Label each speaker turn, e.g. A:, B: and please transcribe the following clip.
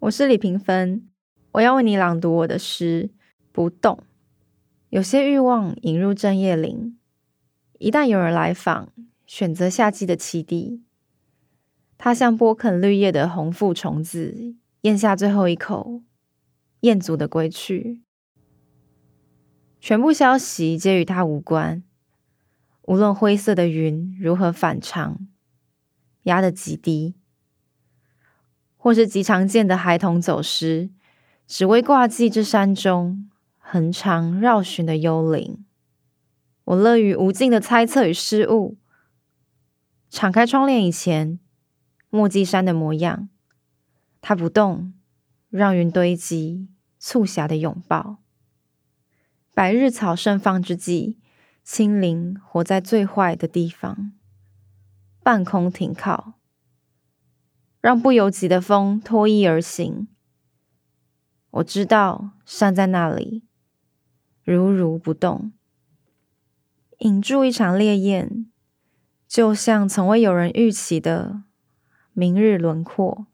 A: 我是李平芬，我要为你朗读我的诗《不动》。有些欲望引入正叶林，一旦有人来访，选择夏季的栖地，它像剥啃绿叶的红腹虫子，咽下最后一口，餍足的归去。全部消息皆与它无关。无论灰色的云如何反常，压得极低，或是极常见的孩童走失，只为挂记这山中恒常绕寻的幽灵。我乐于无尽的猜测与失误。敞开窗帘以前，墨迹山的模样，它不动，让云堆积，促狭的拥抱。百日草盛放之际。清灵活在最坏的地方，半空停靠，让不由己的风脱衣而行。我知道山在那里，如如不动，引住一场烈焰，就像从未有人预期的明日轮廓。